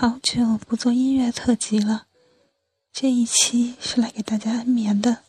好久不做音乐特辑了，这一期是来给大家安眠的。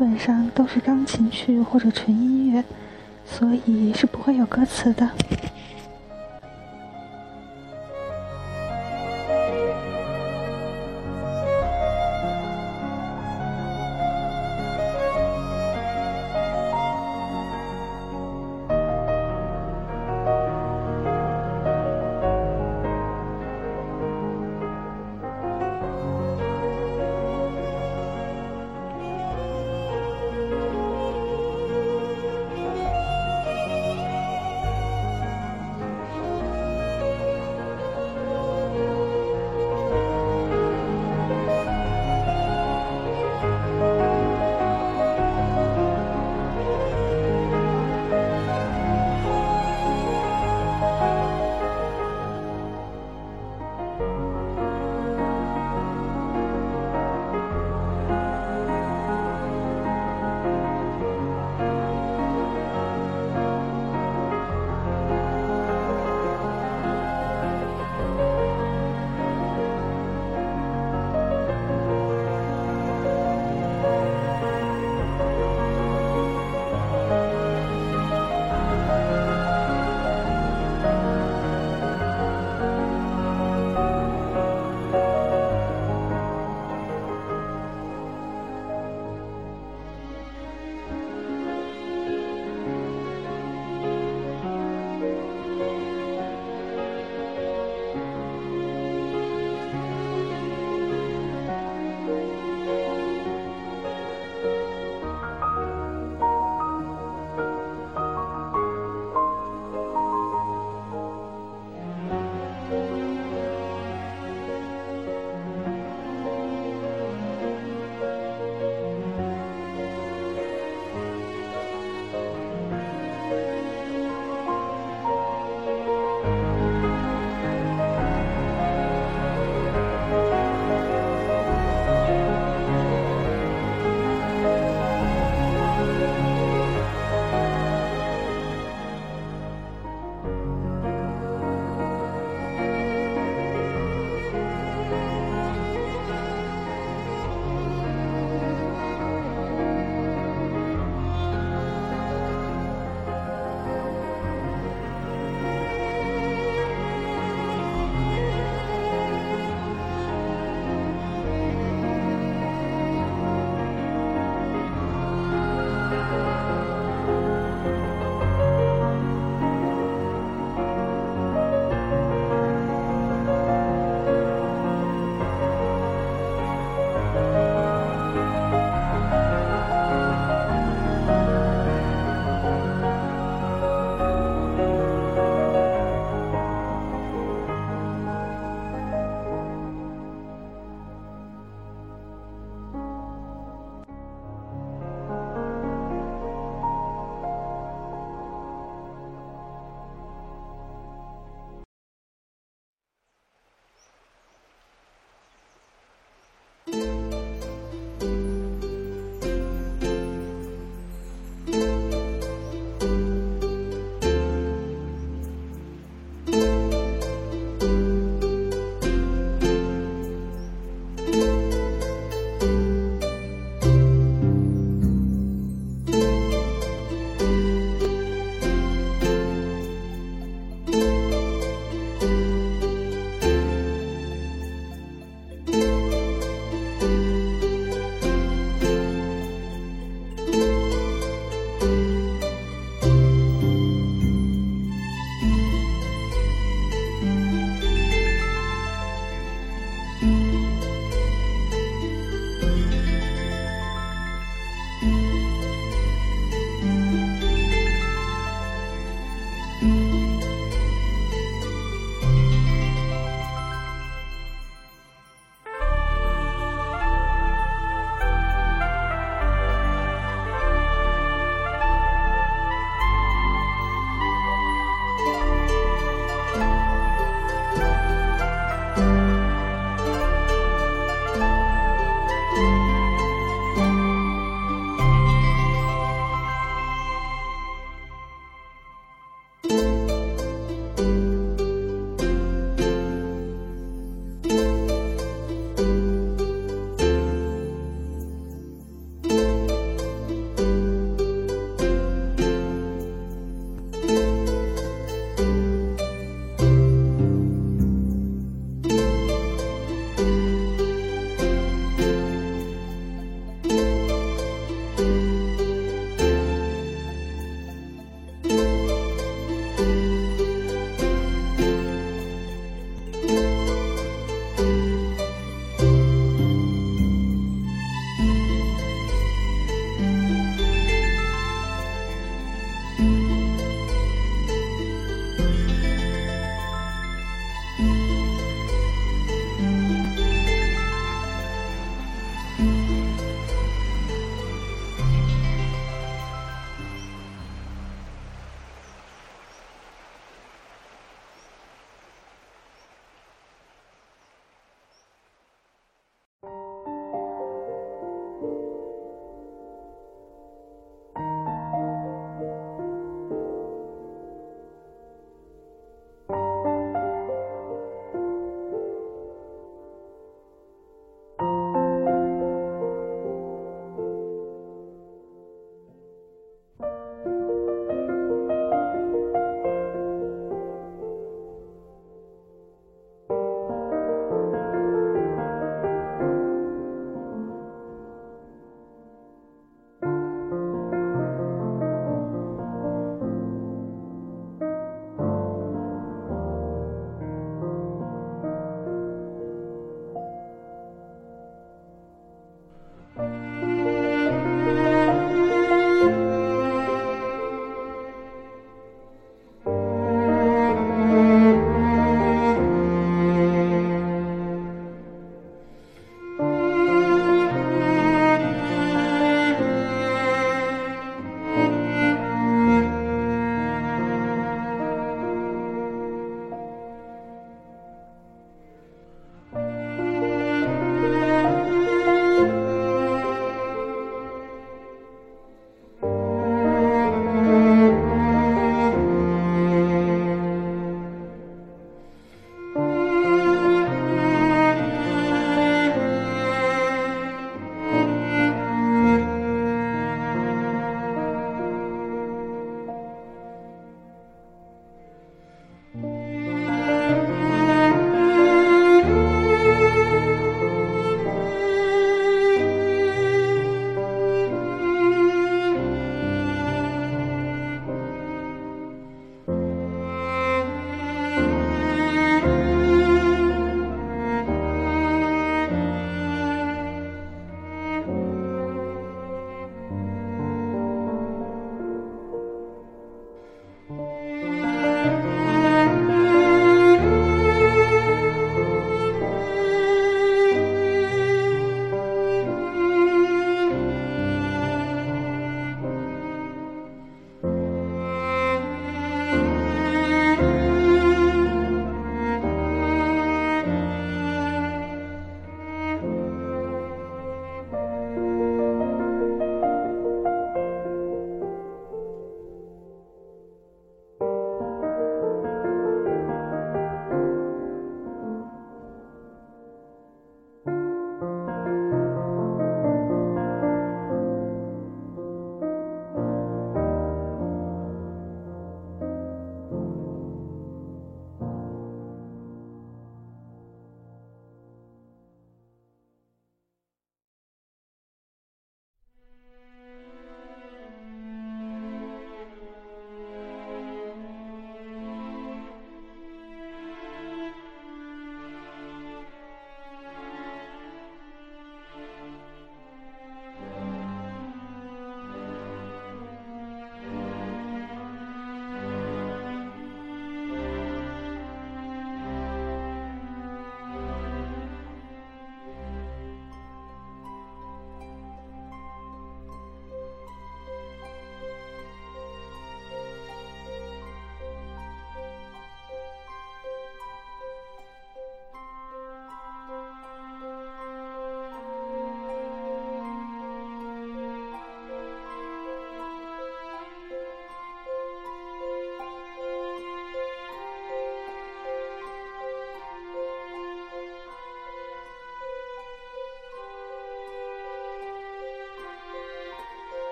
基本上都是钢琴曲或者纯音乐，所以是不会有歌词的。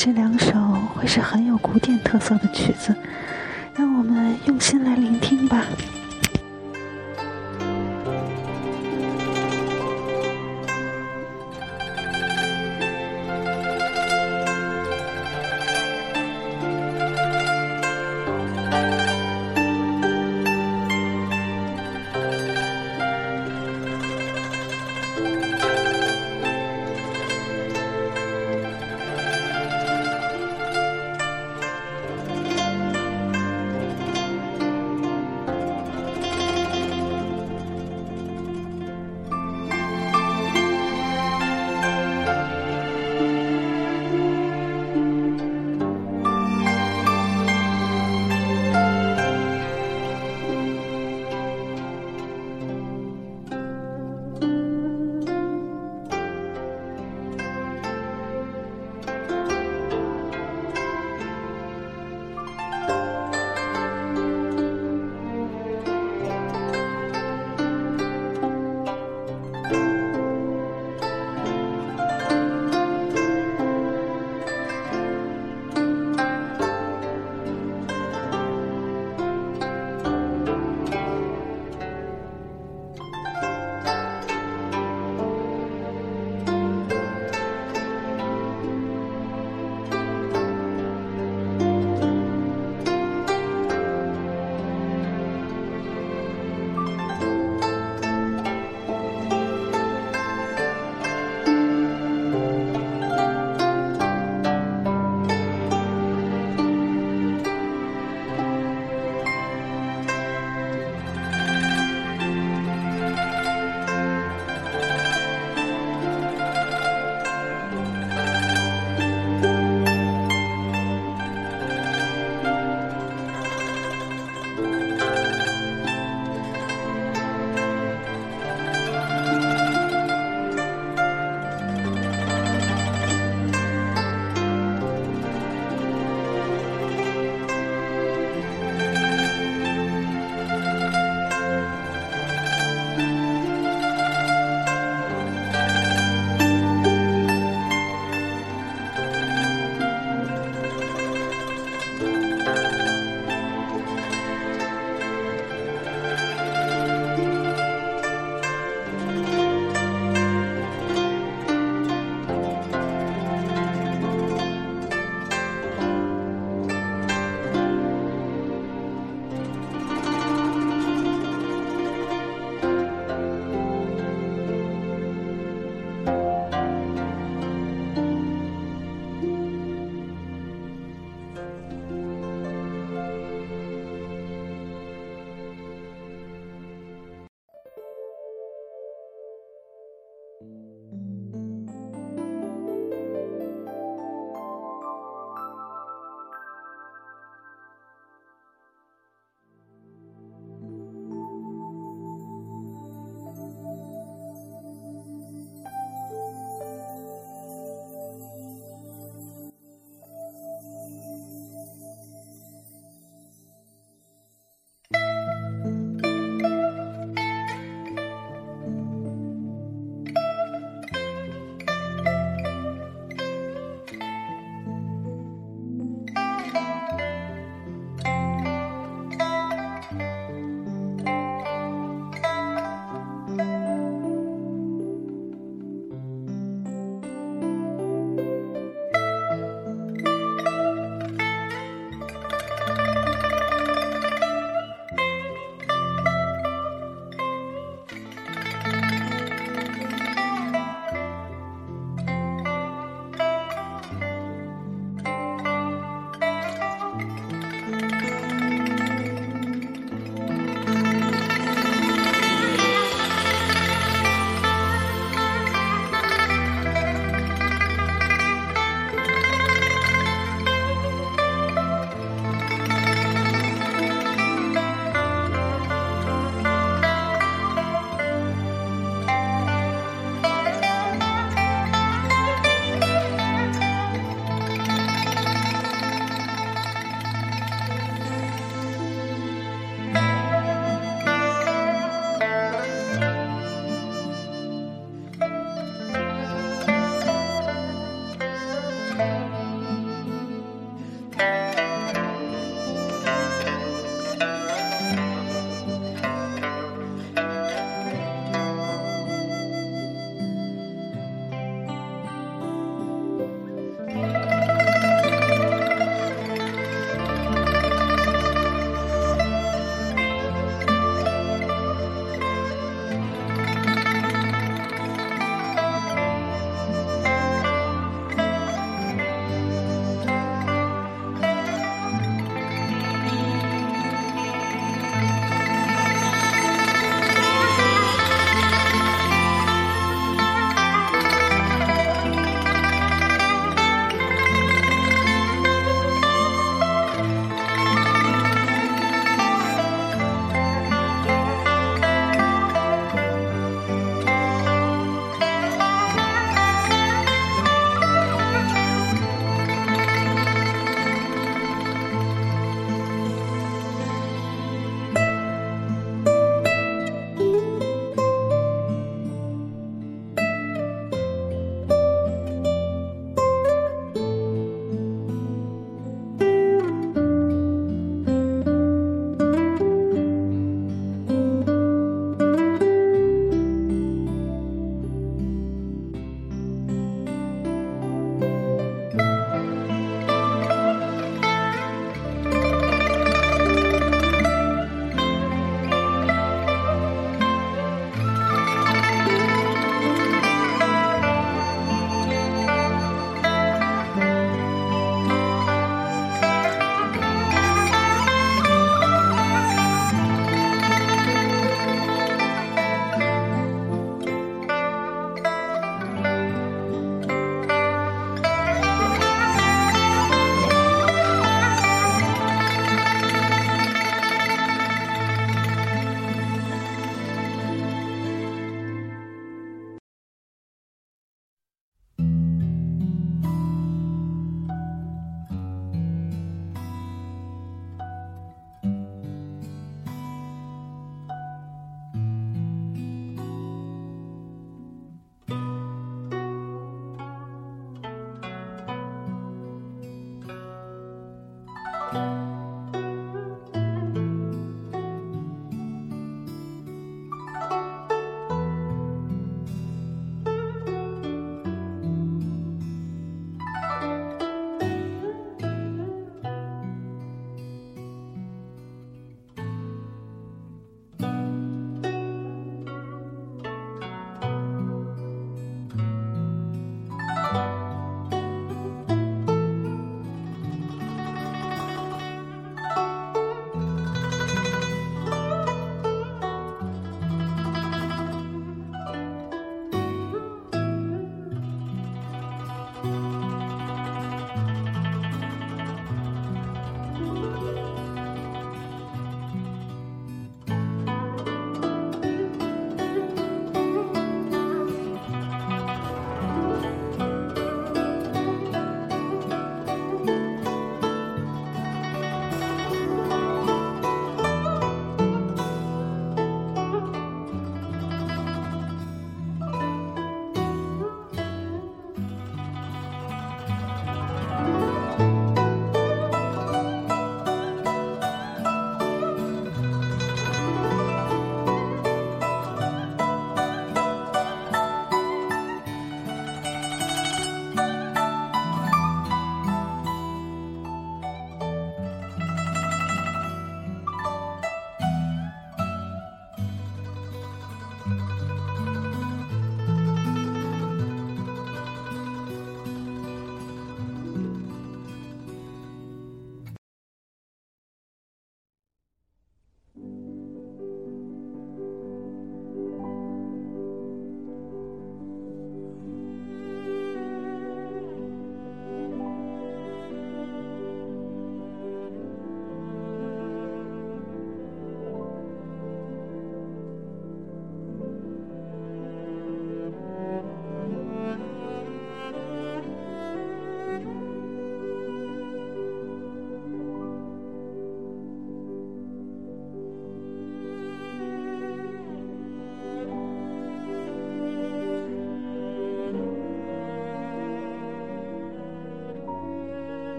这两首会是很有古典特色的曲子，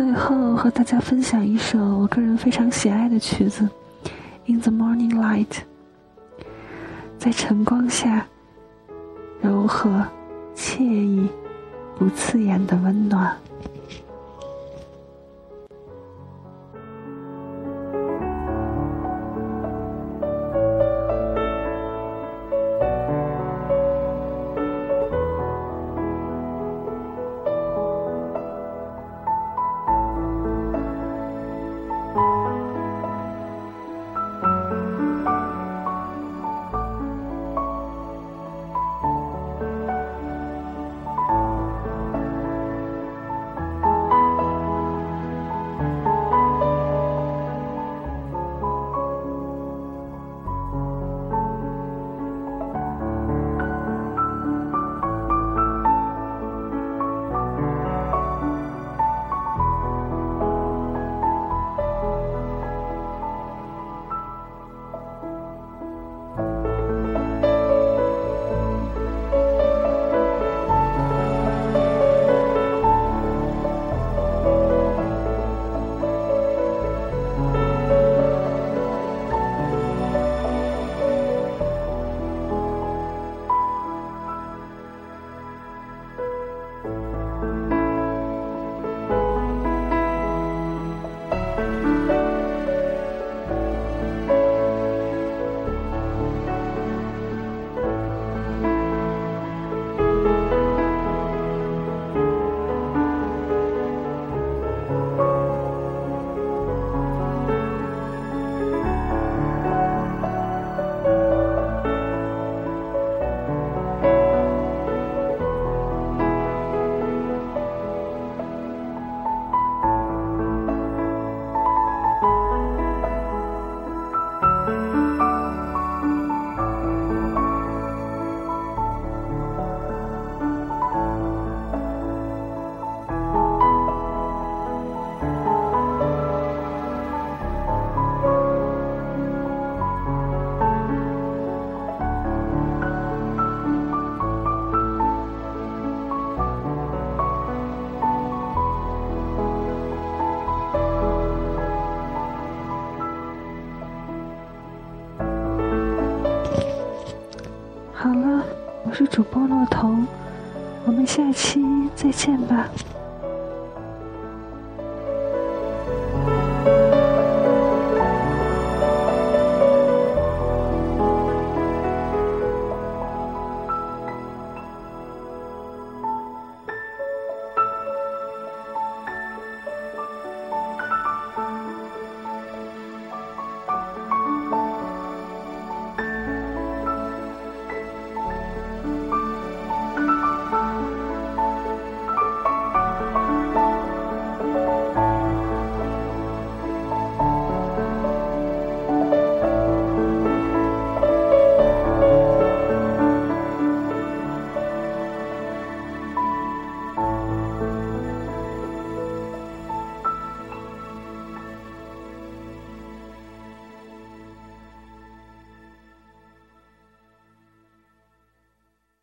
最后和大家分享一首我个人非常喜爱的曲子，《In the Morning Light》。在晨光下，柔和、惬意、不刺眼的温暖。是主播洛彤，我们下期再见吧。